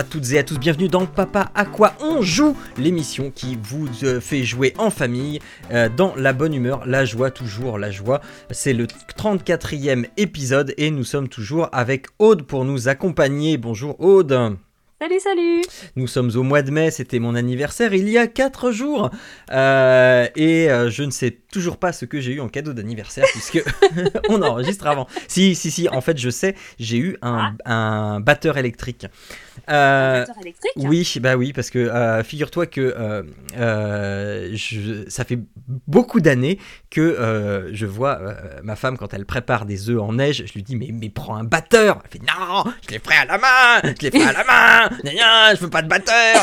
À toutes et à tous, bienvenue dans Papa à quoi on joue, l'émission qui vous euh, fait jouer en famille euh, dans la bonne humeur, la joie, toujours la joie. C'est le 34e épisode et nous sommes toujours avec Aude pour nous accompagner. Bonjour Aude. Salut, salut Nous sommes au mois de mai, c'était mon anniversaire il y a 4 jours. Euh, et euh, je ne sais toujours pas ce que j'ai eu en cadeau d'anniversaire puisque on enregistre avant. Si, si, si, en fait je sais, j'ai eu un, un batteur électrique. Un batteur électrique? Oui, bah oui, parce que euh, figure-toi que euh, euh, je, ça fait beaucoup d'années que euh, je vois euh, ma femme quand elle prépare des œufs en neige, je lui dis mais, mais prends un batteur. Elle fait non, je les ferai à la main, je les ferai à la main, je veux pas de batteur.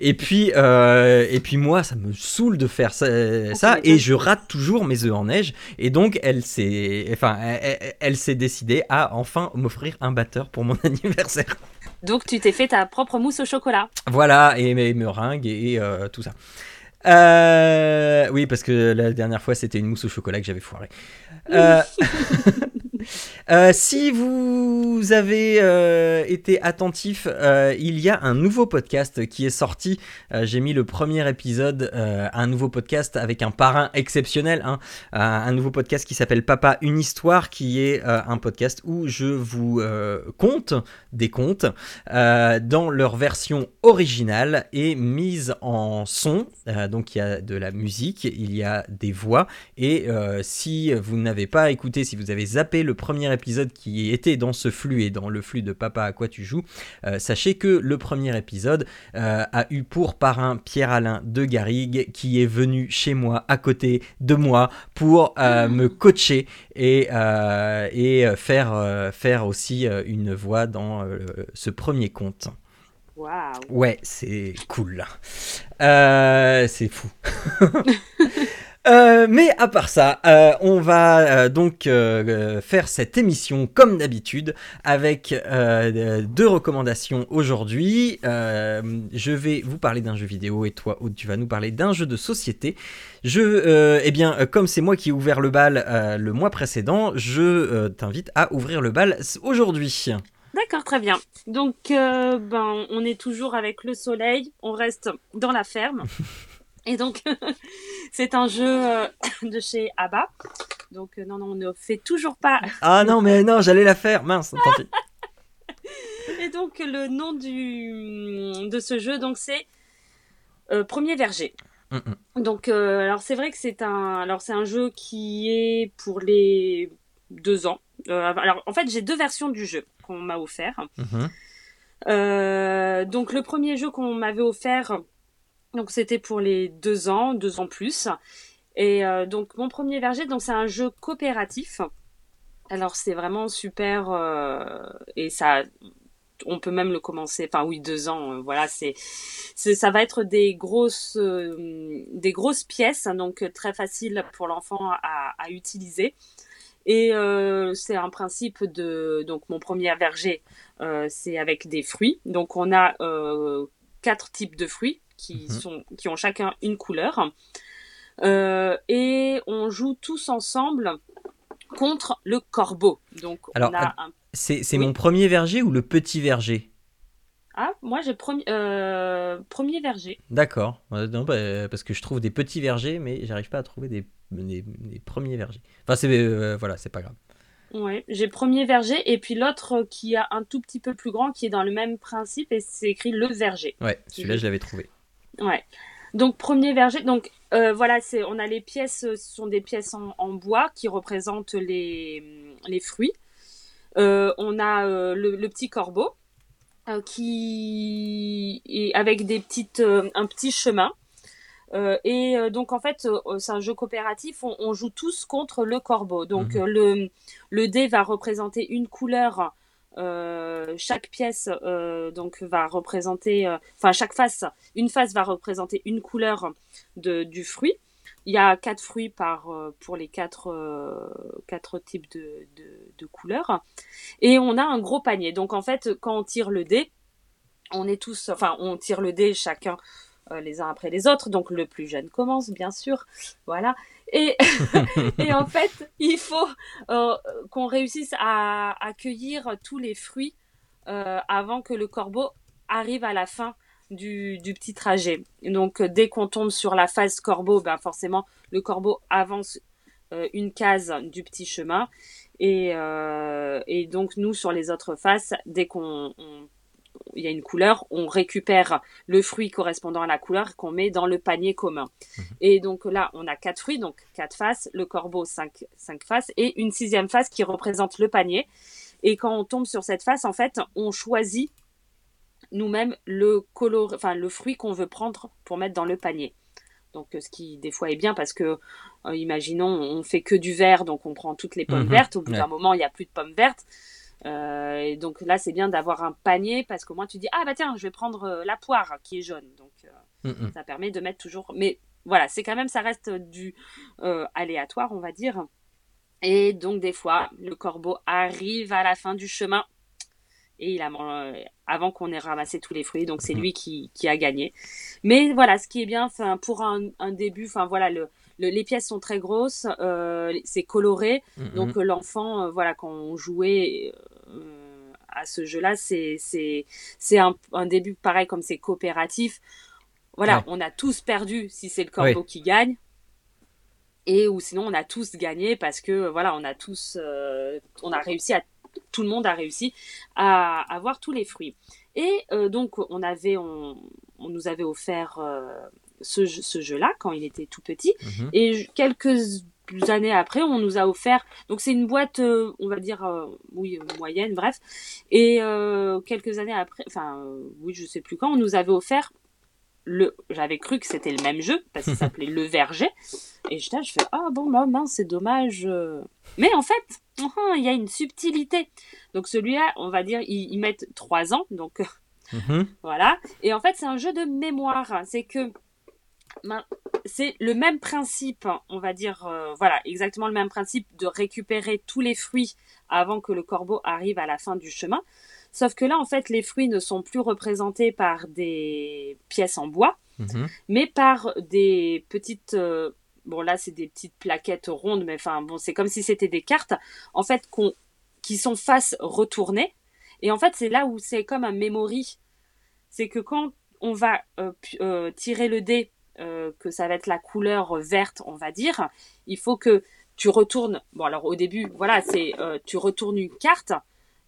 Et puis euh, et puis moi ça me saoule de faire ça, ça et je rate toujours mes œufs en neige et donc elle s'est enfin elle, elle- elle s'est décidée à enfin m'offrir un batteur pour mon anniversaire. Donc tu t'es fait ta propre mousse au chocolat. Voilà, et mes meringues et, euh, tout ça. Euh, oui, parce que la dernière fois, c'était une mousse au chocolat que j'avais foirée. Euh, euh, si vous avez euh, été attentif, euh, il y a un nouveau podcast qui est sorti. J'ai mis le premier épisode, un nouveau podcast avec un parrain exceptionnel, hein, un, nouveau podcast qui s'appelle Papa une histoire, qui est un podcast où je vous conte des contes dans leur version originale et mise en son. Donc il y a de la musique, il y a des voix. Et si vous n'avez pas écouté, si vous avez zappé le premier épisode qui était dans ce flux et dans le flux de Papa à quoi tu joues, euh, sachez que le premier épisode euh, a eu pour parrain Pierre-Alain de Garrigue qui est venu chez moi à côté de moi pour euh, me coacher et, et faire, faire aussi une voix dans ce premier conte. Waouh Ouais, c'est cool. Euh, c'est fou. Euh, mais à part ça, euh, on va euh, donc faire cette émission comme d'habitude avec deux recommandations aujourd'hui. Je vais vous parler d'un jeu vidéo et toi, Aude, tu vas nous parler d'un jeu de société. Je, eh bien, comme c'est moi qui ai ouvert le bal le mois précédent, je t'invite à ouvrir le bal aujourd'hui. D'accord, très bien. Donc, ben, on est toujours avec le soleil, on reste dans la ferme. Et donc, c'est un jeu euh, de chez ABBA. Donc, euh, non, non, on ne fait toujours pas. Ah non, mais non, j'allais la faire, mince, tant pis. Et donc, le nom du, de ce jeu, donc, c'est euh, Premier Verger. Mm, mm. Donc, euh, alors c'est vrai que c'est un, alors c'est un jeu qui est pour les deux ans. Euh, alors, en fait, j'ai deux versions du jeu qu'on m'a offert. Mhm. Euh, donc, le premier jeu qu'on m'avait offert, donc c'était pour les deux ans, deux ans plus. Et euh, donc, mon premier verger, donc c'est un jeu coopératif. Alors, c'est vraiment super euh, et ça, on peut même le commencer. Enfin, oui, deux ans. euh, voilà, c'est, ça va être des grosses, des grosses pièces, donc euh, très facile pour l'enfant à, utiliser. Et c'est un principe de donc mon premier verger, c'est avec des fruits. Donc on a quatre types de fruits qui Mhm. sont qui ont chacun une couleur. Euh, et on joue tous ensemble contre le corbeau. Donc Alors, un C'est c'est Oui. mon premier verger ou le petit verger? Ah moi j'ai premier euh, premier verger. D'accord. Euh, non, bah, parce que je trouve des petits vergers, mais j'arrive pas à trouver des, des- des premiers vergers. Enfin, c'est euh, voilà, c'est pas grave. Ouais, j'ai premier verger et puis l'autre qui a un tout petit peu plus grand qui est dans le même principe et c'est écrit le verger. Ouais, celui-là, je l'avais trouvé. Ouais. Donc premier verger. Donc euh, voilà, c'est on a les pièces, euh, ce sont des pièces en, en bois qui représentent les les fruits. Euh, on a euh, le, le petit corbeau qui est avec des petites un petit chemin. Et donc en fait, c'est un jeu coopératif. On, on joue tous contre le corbeau. Donc Mhm. le le dé va représenter une couleur. Euh, chaque pièce euh, donc va représenter, euh, enfin chaque face, une face va représenter une couleur de, du fruit. Il y a quatre fruits par, pour les quatre, quatre types de, de, couleurs. Et on a un gros panier. Donc en fait, quand on tire le dé, on est tous, enfin, on tire le dé chacun les uns après les autres. Donc le plus jeune commence, bien sûr. Voilà. Et, et en fait, il faut qu'on réussisse à accueillir tous les fruits avant que le corbeau arrive à la fin du, petit trajet. Donc, euh, dès qu'on tombe sur la phase corbeau, ben forcément, le corbeau avance euh, une case du petit chemin. Et, euh, et, donc, nous, sur les autres faces, dès qu'on il y a une couleur, on récupère le fruit correspondant à la couleur qu'on met dans le panier commun. Mhm. Et donc là, on a quatre fruits, donc quatre faces, le corbeau cinq, cinq faces et une sixième face qui représente le panier. Et quand on tombe sur cette face, en fait, on choisit nous-mêmes le color, enfin le fruit qu'on veut prendre pour mettre dans le panier. Donc ce qui des fois est bien parce que euh, imaginons on fait que du vert donc on prend toutes les pommes mhm. vertes au bout d'un moment il n'y a plus de pommes vertes euh, et donc là c'est bien d'avoir un panier parce qu'au moins tu dis ah bah tiens je vais prendre la poire qui est jaune. Donc mhm. ça permet de mettre toujours mais voilà c'est quand même ça reste du aléatoire on va dire. Et donc des fois le corbeau arrive à la fin du chemin et il a avant qu'on ait ramassé tous les fruits. Donc c'est lui qui, qui, a gagné. Mais voilà ce qui est bien enfin pour un, un début enfin voilà le, les pièces sont très grosses euh, c'est coloré. Donc euh, l'enfant euh, voilà quand on jouait euh, à ce jeu là c'est c'est c'est un, un, début pareil comme c'est coopératif voilà on a tous perdu si c'est le corbeau qui gagne et ou sinon on a tous gagné parce que voilà on a tous on a réussi à tout le monde a réussi à avoir tous les fruits. Et euh, donc, on, avait, on, nous avait offert euh, ce, jeu-là quand il était tout petit. Mhm. Et quelques années après, on nous a offert. Donc, c'est une boîte, euh, on va dire, oui, moyenne, bref. Et quelques années après, enfin, oui, je sais plus quand, on nous avait offert le. J'avais cru que c'était le même jeu parce qu'il s'appelait Le Verger. Et je, je fais ah bon bah mince c'est dommage. Mais en fait il y a une subtilité. Donc celui-là on va dire ils, mettent trois ans donc mm-hmm. voilà. Et en fait c'est un jeu de mémoire. C'est que c'est le même principe, on va dire, euh, voilà, exactement le même principe de récupérer tous les fruits avant que le corbeau arrive à la fin du chemin. Sauf que là, en fait, les fruits ne sont plus représentés par des pièces en bois, mm-hmm. mais par des petites euh, bon là c'est des petites plaquettes rondes, mais enfin bon c'est comme si c'était des cartes en fait qu'on qui sont face retournée. Et en fait c'est là où c'est comme un memory, c'est que quand on va euh, euh, tirer le dé, euh, que ça va être la couleur verte, on va dire, il faut que tu retournes. Bon alors au début voilà c'est tu retournes une carte.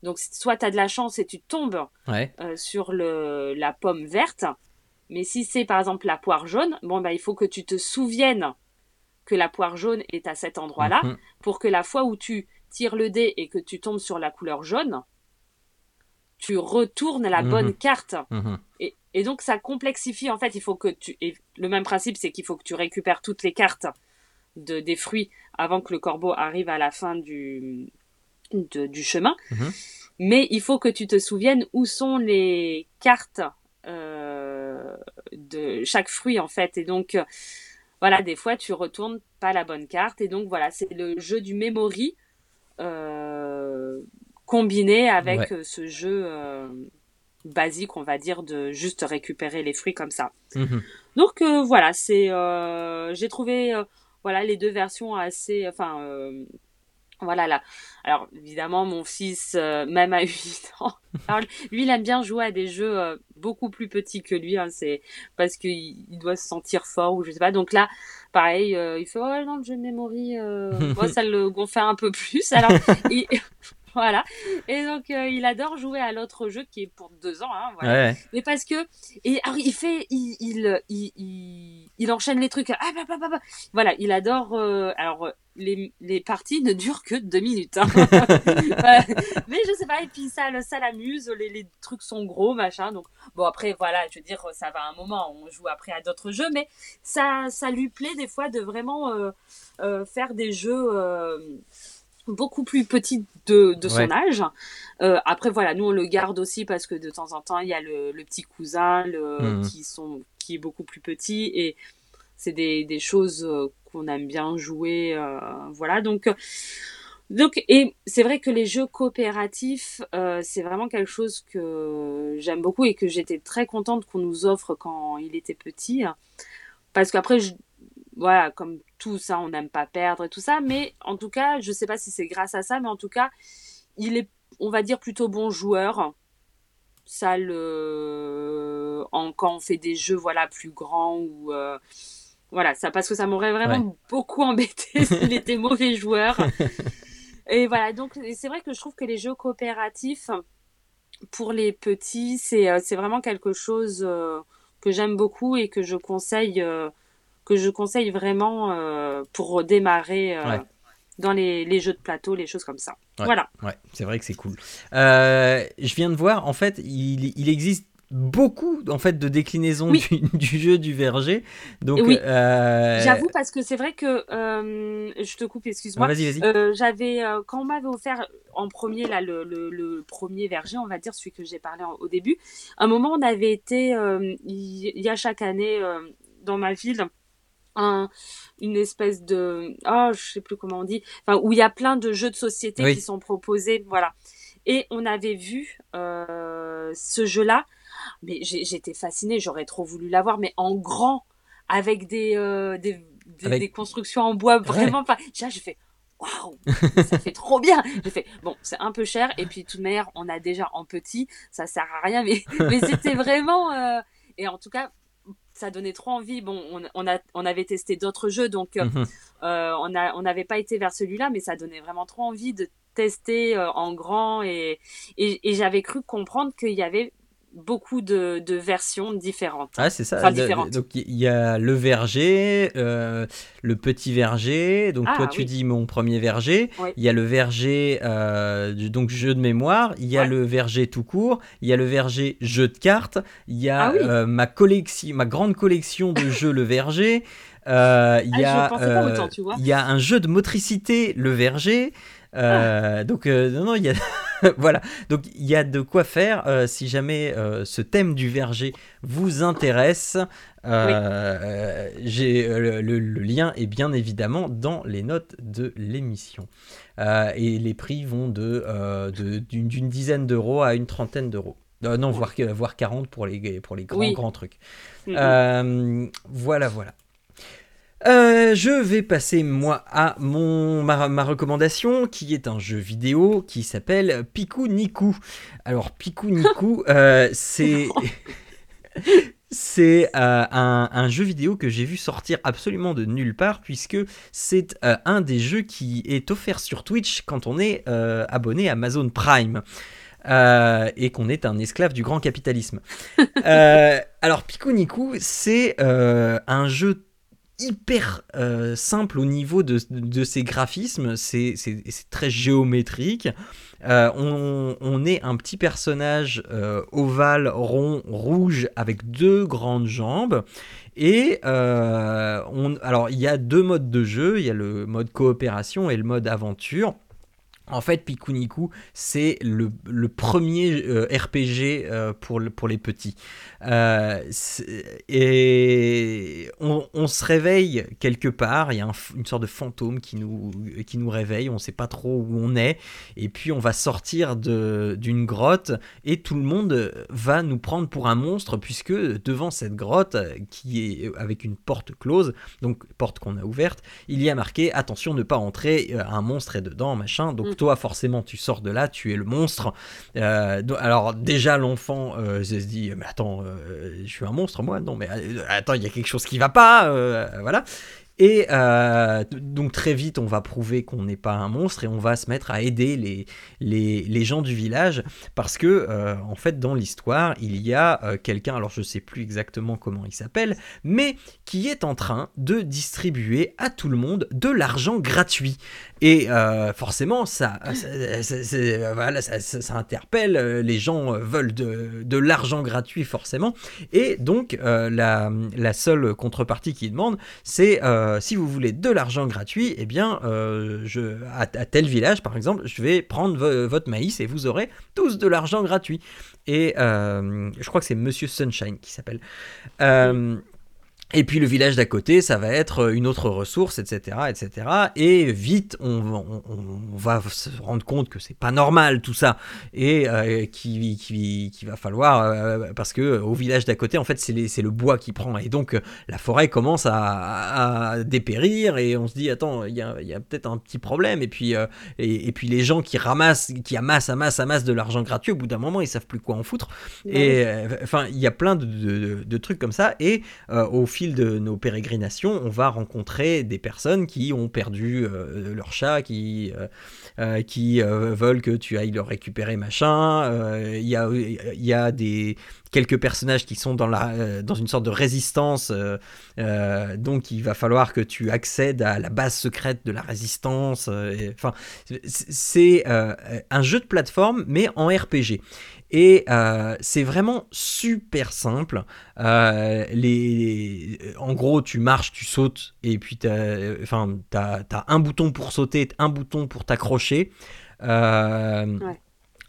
Donc soit tu as de la chance et tu tombes sur le, la pomme verte. Mais si c'est par exemple la poire jaune, bon bah il faut que tu te souviennes que la poire jaune est à cet endroit-là, mhm. pour que la fois où tu tires le dé et que tu tombes sur la couleur jaune, tu retournes la bonne mhm. carte. Mhm. Et, donc ça complexifie en fait. Il faut que tu et le même principe, c'est qu'il faut que tu récupères toutes les cartes de des fruits avant que le corbeau arrive à la fin du du chemin. Mais il faut que tu te souviennes où sont les cartes euh, de chaque fruit en fait. Et donc voilà, des fois tu retournes pas la bonne carte et donc voilà, c'est le jeu du memory euh, combiné avec ce jeu euh, basique, on va dire, de juste récupérer les fruits comme ça. Mhm. Donc voilà, c'est j'ai trouvé voilà les deux versions assez, enfin voilà là. Alors évidemment, mon fils, euh, même à 8 ans, lui, il aime bien jouer à des jeux euh, beaucoup plus petits que lui. Hein, c'est parce qu'il doit se sentir fort ou je sais pas. Donc là, pareil, euh, il fait oh non le jeu de memory, moi ça le gonfle un peu plus. Alors il, voilà. Et donc, euh, il adore jouer à l'autre jeu qui est pour deux ans. Hein, voilà. Mais parce que, et alors, il fait, il, il, il, il, enchaîne les trucs. Ah, bah, bah, bah, bah. Voilà, il adore. Euh, alors, les, les parties ne durent que deux minutes. Hein. Mais je sais pas. Et puis ça, ça l'amuse. Les, les trucs sont gros, machin. Donc, bon, après, voilà, je veux dire, ça va un moment. On joue après à d'autres jeux, mais ça, ça lui plaît des fois de vraiment euh faire des jeux beaucoup plus petit de, de son âge. Euh, après voilà, nous on le garde aussi parce que de temps en temps il y a le, le petit cousin le, mmh. qui sont qui est beaucoup plus petit et c'est des, des choses qu'on aime bien jouer. voilà, donc donc, et c'est vrai que les jeux coopératifs, euh, c'est vraiment quelque chose que j'aime beaucoup et que j'étais très contente qu'on nous offre quand il était petit. Parce qu'après, voilà, comme tout ça, on n'aime pas perdre et tout ça. Mais en tout cas, je sais pas si c'est grâce à ça, mais en tout cas, il est, on va dire, plutôt bon joueur. Ça, le... en, quand on fait des jeux, voilà, plus grands ou... Euh, voilà, ça, parce que ça m'aurait vraiment beaucoup embêté s'il était mauvais joueur. Et voilà, donc c'est vrai que je trouve que les jeux coopératifs, pour les petits, c'est euh, vraiment quelque chose euh, que j'aime beaucoup et que je conseille, euh, que je conseille vraiment pour démarrer dans les, les, jeux de plateau, les choses comme ça. voilà. Ouais, c'est vrai que c'est cool. je viens de voir, en fait, il, il existe beaucoup en fait de déclinaisons du, jeu du verger. Donc oui. Euh, j'avoue parce que c'est vrai que euh, je te coupe, excuse-moi. Vas-y, vas-y. Euh, j'avais quand on m'avait offert en premier là le, le, premier verger, on va dire celui que j'ai parlé au début. un moment, on avait été il y, a chaque année dans ma ville un, une espèce de oh je sais plus comment on dit enfin où il y a plein de jeux de société qui sont proposés voilà et on avait vu ce jeu là mais j'étais fascinée, j'aurais trop voulu l'avoir, mais en grand, avec des, euh, des, des, constructions en bois vraiment. Enfin, là, je fais waouh, ça fait trop bien. J'ai fait bon, c'est un peu cher, et puis de toute manière, on a déjà en petit, ça sert à rien, mais, mais c'était vraiment. Euh, et en tout cas, ça donnait trop envie. Bon, on, on, a, on avait testé d'autres jeux, donc euh, mhm. on a, on n'avait pas été vers celui-là, mais ça donnait vraiment trop envie de tester en grand et, et, et j'avais cru comprendre qu'il y avait beaucoup de, de, versions différentes. Ah, c'est ça. donc il y a le verger, euh, le petit verger. Donc ah, toi tu dis mon premier verger. Il y a le verger euh, donc jeu de mémoire. Il y a le verger tout court. Il y a le verger jeu de cartes. Il y a ah euh, ma collection, ma grande collection de jeux le verger. Il y a il y a un jeu de motricité le verger. Euh, donc euh, non, non, il y a voilà, donc il y a de quoi faire euh, si jamais ce thème du verger vous intéresse. J'ai le, lien est bien évidemment dans les notes de l'émission et les prix vont de d'une dizaine d'euros à une trentaine d'euros. non, voire, voire 40 pour les, pour les grands, grands trucs. voilà, voilà. Euh, je vais passer moi à mon ma, recommandation qui est un jeu vidéo qui s'appelle Piku Niku. Alors Piku Niku, euh, c'est c'est euh, un, jeu vidéo que j'ai vu sortir absolument de nulle part puisque c'est un des jeux qui est offert sur Twitch quand on est abonné à Amazon Prime. et qu'on est un esclave du grand capitalisme. alors Piku Niku, c'est un jeu hyper euh, simple au niveau de, ses graphismes, c'est très géométrique. Euh, on, est un petit personnage euh, ovale, rond, rouge, avec deux grandes jambes. Et on, alors il y a deux modes de jeu, il y a le mode coopération et le mode aventure. En fait, Pikuniku, c'est le, premier RPG pour, pour les petits. Euh, et on, se réveille quelque part, il y a une sorte de fantôme qui nous, qui nous réveille, on ne sait pas trop où on est, et puis on va sortir d'une grotte, et tout le monde va nous prendre pour un monstre, puisque devant cette grotte, qui est avec une porte close, donc porte qu'on a ouverte, il y a marqué attention ne pas entrer, euh, un monstre est dedans, machin, donc toi forcément tu sors de là, tu es le monstre. Euh, alors déjà l'enfant se dit mais attends euh, je suis un monstre moi non mais euh, attends il y a quelque chose qui va pas euh, voilà et donc très vite, on va prouver qu'on n'est pas un monstre et on va se mettre à aider les, les, gens du village parce que en fait dans l'histoire, il y a quelqu'un, alors je sais plus exactement comment il s'appelle, mais qui est en train de distribuer à tout le monde de l'argent gratuit. Et euh, forcément, ça, ça, interpelle, euh, les gens euh, veulent de, l'argent gratuit forcément. Et donc, la, seule contrepartie qu'ils demandent, c'est si vous voulez de l'argent gratuit, eh bien, à, tel village, par exemple, je vais prendre votre maïs et vous aurez tous de l'argent gratuit. Et je crois que c'est Monsieur Sunshine qui s'appelle. Et puis le village d'à côté, ça va être une autre ressource, etc., etc. Et vite, on, va se rendre compte que c'est pas normal tout ça, et euh, qu'il qui, va falloir, euh, parce que au village d'à côté, en fait, c'est le bois qui prend, et donc la forêt commence à, dépérir, et on se dit attends, il y a, peut-être un petit problème, et puis euh, et, puis les gens qui ramassent, qui amassent, amassent, amassent de l'argent gratuit, au bout d'un moment, ils savent plus quoi en foutre. Et enfin, il y a plein de, de, trucs comme ça, et au fil de nos pérégrinations, on va rencontrer des personnes qui ont perdu euh, leur chat, qui, euh, euh, qui veulent que tu ailles le récupérer, machin. Il y a, y a des, quelques personnages qui sont dans, la, dans une sorte de résistance. donc il va falloir que tu accèdes à la base secrète de la résistance. Enfin, c'est un jeu de plateforme, mais en RPG. Et euh, c'est vraiment super simple. Euh, en gros, tu marches, tu sautes, et puis tu as, enfin, as, un bouton pour sauter, un bouton pour t'accrocher. Euh.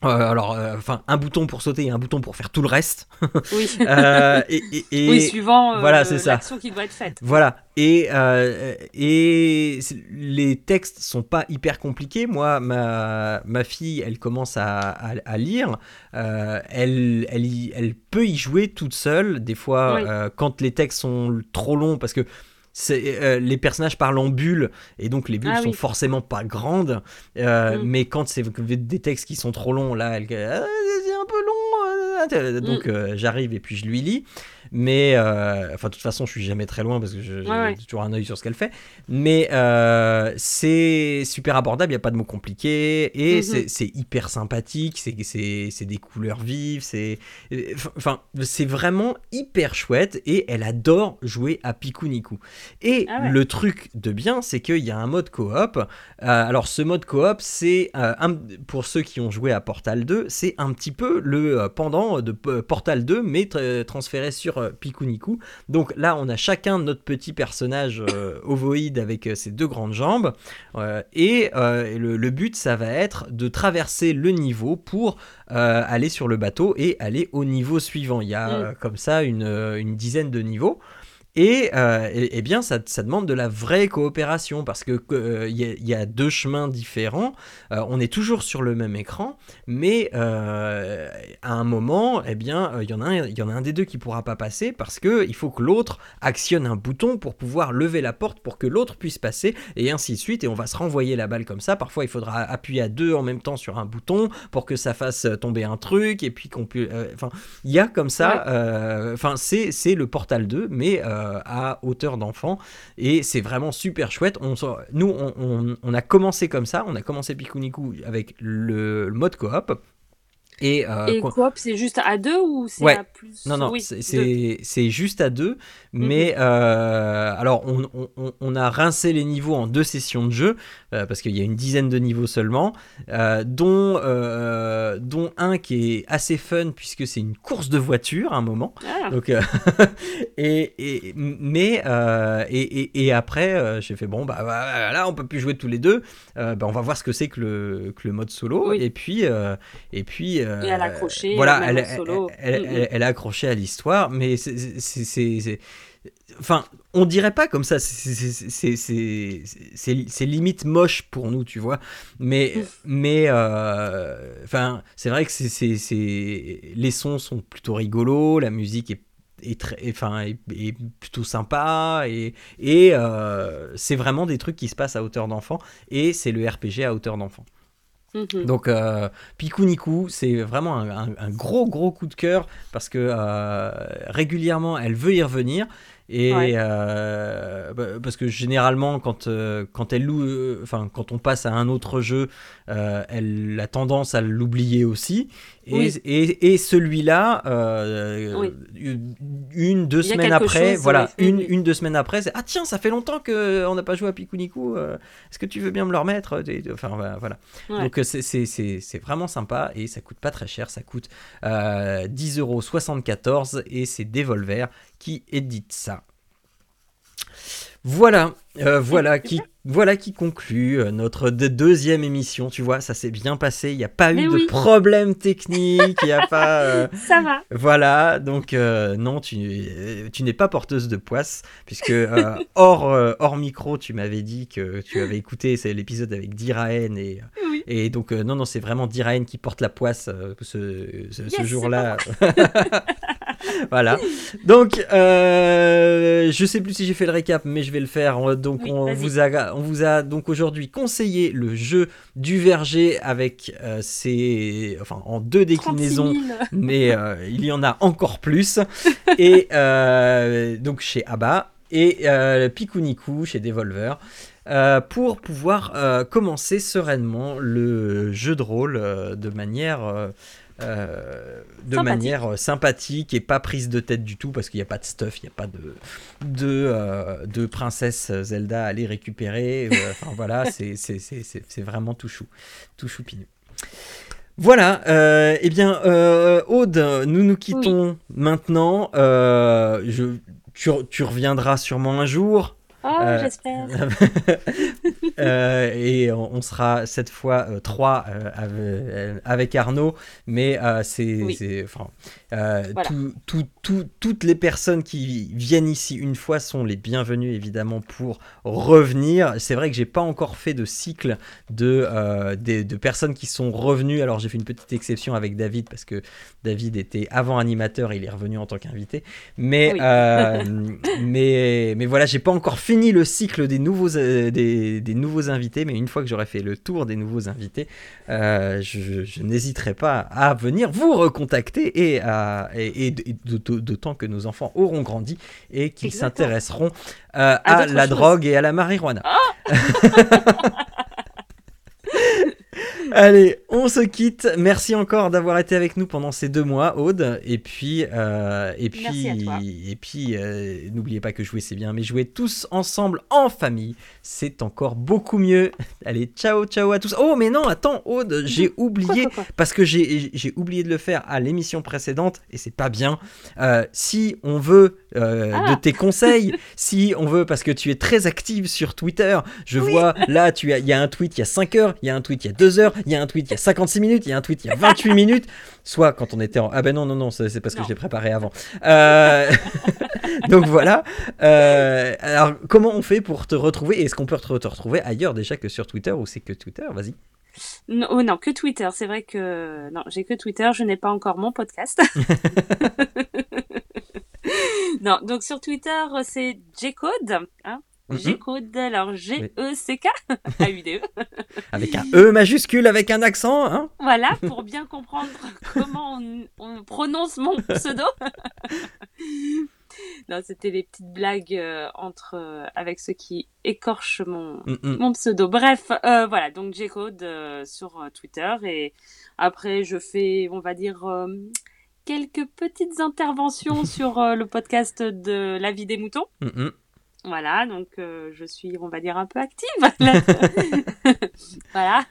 Euh, alors, euh, enfin, un bouton pour sauter et un bouton pour faire tout le reste. Oui. Euh, et, oui, suivant voilà, c'est l'action qui doit être faite. Voilà. Et, et les textes sont pas hyper compliqués. Moi, ma, ma fille, elle commence à, à, lire. elle, elle, elle peut y jouer toute seule. Des fois, quand les textes sont trop longs, parce que euh, les personnages parlent en bulles et donc les bulles ah sont forcément pas grandes euh, mm. mais quand c'est des textes qui sont trop longs là elle ah, c'est un peu long euh, donc mm. j'arrive et puis je lui lis mais, euh, enfin, de toute façon, je suis jamais très loin parce que j'ai toujours un œil sur ce qu'elle fait. Mais euh, c'est super abordable, il n'y a pas de mots compliqués. Et mhm. c'est hyper sympathique, c'est des couleurs vives. C'est enfin, c'est vraiment hyper chouette. Et elle adore jouer à Pikuniku. Et ah le truc de bien, c'est qu'il y a un mode coop. Euh, alors, ce mode coop, c'est pour ceux qui ont joué à Portal 2, c'est un petit peu le pendant de Portal 2, mais transféré sur euh, Pikuniku. Donc là, on a chacun notre petit personnage euh, ovoïde avec euh, ses deux grandes jambes. et le, but, ça va être de traverser le niveau pour aller sur le bateau et aller au niveau suivant. Il y a mm. comme ça une dizaine de niveaux. Et, euh, eh bien, ça, ça, demande de la vraie coopération parce que euh, il y, a deux chemins différents. Euh, on est toujours sur le même écran, mais à un moment, eh bien, il y en a un, il y en a un des deux qui pourra pas passer parce que il faut que l'autre actionne un bouton pour pouvoir lever la porte pour que l'autre puisse passer et ainsi de suite. Et on va se renvoyer la balle comme ça. Parfois, il faudra appuyer à deux en même temps sur un bouton pour que ça fasse tomber un truc et puis qu'on puisse. Enfin, il y a comme ça. Enfin, c'est c'est le Portal 2, mais euh, à hauteur d'enfant. Et c'est vraiment super chouette. Nous, on, a commencé comme ça. On a commencé Pikuniku avec le mode coop. Et, euh, coop, c'est juste à deux ou c'est à plus Non, non, c'est juste à deux. Mhm. Mais euh, alors, on, on, on, a rincé les niveaux en deux sessions de jeu, euh, parce qu'il y a une dizaine de niveaux seulement, euh, dont, dont un qui est assez fun, puisque c'est une course de voiture à un moment. Ah. Donc, et, et, mais, et, et, après, j'ai fait, bon, bah là, on peut plus jouer tous les deux. bah, on va voir ce que c'est que le, que le mode solo. Et puis, et puis et elle a accroché. Voilà, elle, solo. Elle, a accroché à l'histoire, mais c'est. Enfin, on dirait pas comme ça, c'est limite moche pour nous, tu vois. Mais, mais euh, enfin, c'est vrai que c'est les sons sont plutôt rigolos, la musique est est, très, enfin, est, plutôt sympa et, et euh, c'est vraiment des trucs qui se passent à hauteur d'enfant et c'est le RPG à hauteur d'enfant. Mhm. Donc, euh, c'est vraiment un, gros, gros coup de cœur parce que euh, régulièrement, elle veut y revenir. Et euh, bah, parce que généralement, quand, euh, quand elle loue, euh, quand on passe à un autre jeu, elle a tendance à l'oublier aussi. Et, et, celui-là, une, deux semaines après, voilà, une, une, deux semaines après, c'est ah tiens, ça fait longtemps qu'on n'a pas joué à Pikuniku. Est-ce que tu veux bien me le remettre? Enfin voilà. Donc c'est vraiment sympa et ça coûte pas très cher. Ça coûte 10,74€ et c'est Devolver qui édite ça. Voilà, euh, voilà qui, voilà qui conclut euh, notre de- deuxième émission. Tu vois, ça s'est bien passé. Il n'y a pas Mais eu oui. de problème technique. Il a pas. euh, Ça va. voilà, donc euh, non, tu, tu n'es pas porteuse de poisse, puisque hors, hors micro, tu m'avais dit que tu avais écouté c'est l'épisode avec Diraen, et, Oui. et donc non, non, c'est vraiment Diraen qui porte la poisse ce, ce- jour-là. voilà, donc euh, je sais plus si j'ai fait le récap, mais je vais le faire. On- Donc Oui, on, vous a, on vous a donc aujourd'hui conseillé le jeu du verger avec euh, ses, enfin en deux 36 déclinaisons 000. mais euh, il y en a encore plus. Et euh, donc chez ABBA et Pikuniku chez Devolver. euh, pour pouvoir euh, commencer sereinement le jeu de rôle euh, de manière euh, de Sympathique. manière euh, sympathique et pas prise de tête du tout parce qu'il n'y a pas de stuff, il n'y a pas de de, euh, de princesse Zelda à aller récupérer. Enfin voilà, c'est vraiment tout chou, tout choupinou. Voilà, euh, eh bien, Aude, nous nous quittons maintenant. Je, tu, tu reviendras sûrement un jour. Oh, Euh, j'espère. Euh, et on, on sera cette fois euh, trois euh, avec, Arnaud, mais c'est, Oui. enfin, Voilà. tout- tout- tout- toutes les personnes qui viennent ici une fois sont les bienvenues évidemment pour revenir. C'est vrai que j'ai pas encore fait de cycle de, des- de personnes qui sont revenues. Alors j'ai fait une petite exception avec David parce que David était avant animateur, il est revenu en tant qu'invité. Mais, Oui. mais, mais voilà, j'ai pas encore fini le cycle des nouveaux, des, des nouveaux invités. Mais une fois que j'aurai fait le tour des nouveaux invités, euh, je, je n'hésiterai pas à venir vous recontacter et, à, et, et- d'autant que nos enfants auront grandi et qu'ils s'intéresseront euh, à, la drogue et à la marijuana. Allez, on se quitte. Merci encore d'avoir été avec nous pendant ces deux mois, Aude. Et puis, euh, et puis, Merci à toi. et puis, euh, n'oubliez pas que jouer c'est bien, mais jouer tous ensemble en famille, c'est encore beaucoup mieux. Allez, ciao, ciao à tous. Oh, mais non, attends, Aude, j'ai oublié quoi, quoi parce que j'ai oublié de le faire à l'émission précédente et c'est pas bien. Euh, si on veut euh, Ah. de tes conseils, si on veut, parce que tu es très active sur Twitter, je vois là, tu as, il y a un tweet il y a 5 heures, il y a un tweet il y a 2 heures, il y a un tweet il y a 56 minutes, il y a un tweet il y a 28 minutes, soit quand on était en. Ah ben non, non, non, c'est parce que Non. je l'ai préparé avant. Euh, Donc voilà. Euh, alors, comment on fait pour te retrouver? Et Est-ce qu'on peut te retrouver ailleurs déjà que sur Twitter ou c'est que Twitter? Vas-y. Non, oh non, que Twitter. C'est vrai que non, j'ai que Twitter. Je n'ai pas encore mon podcast. non, donc sur Twitter, c'est Gcode. Hein Mhm. Gcode, alors E G-E-C-K, A-U-D-E. Avec un E majuscule, avec un accent, hein Voilà, pour bien comprendre comment on, on prononce mon pseudo. non, c'était les petites blagues euh, entre euh, avec ceux qui écorchent mon, Mm, mm. mon pseudo. Bref, euh, voilà, donc J-Code euh, sur Twitter et après je fais, on va dire, quelques petites interventions sur euh, le podcast de La vie des moutons. Mm, mm. Voilà, donc euh, je suis, on va dire, un peu active. là. voilà.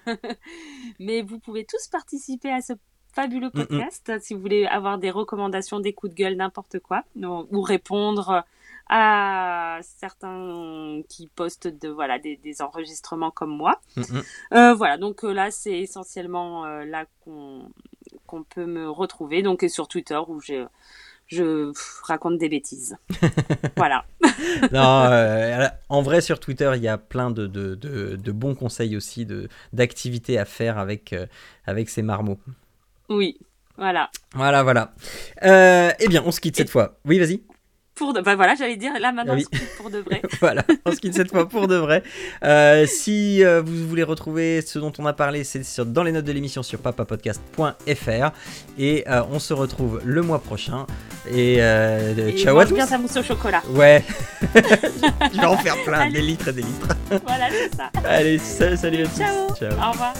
Mais vous pouvez tous participer à ce fabuleux Mm, mm. podcast si vous voulez avoir des recommandations, des coups de gueule, n'importe quoi, ou répondre à certains qui postent de voilà des, des enregistrements comme moi. Mm. Euh, voilà, donc euh, là c'est essentiellement euh, là qu'on qu'on peut me retrouver, donc et sur Twitter où je je pff, raconte des bêtises. voilà. Non, euh, en vrai, sur Twitter, il y a plein de, de, de- de bons conseils aussi, de- d'activités à faire avec, euh, avec ces marmots. Oui. Voilà. Voilà, voilà. Euh, eh bien, on se quitte cette fois. Oui, vas-y. Pour de... bah voilà, j'allais dire là maintenant oui. on se quitte pour de vrai. voilà, on se quitte cette fois pour de vrai. Euh, si euh, vous voulez retrouver ce dont on a parlé, c'est dans les notes de l'émission sur papapodcast.fr. Et euh, on se retrouve le mois prochain. Et, Et ciao à tous. bien ta mousse au chocolat. Ouais, je vais en faire plein, Allez. des litres et des litres. voilà, c'est ça. Allez, salut, salut à tous. Ciao. ciao. Au revoir.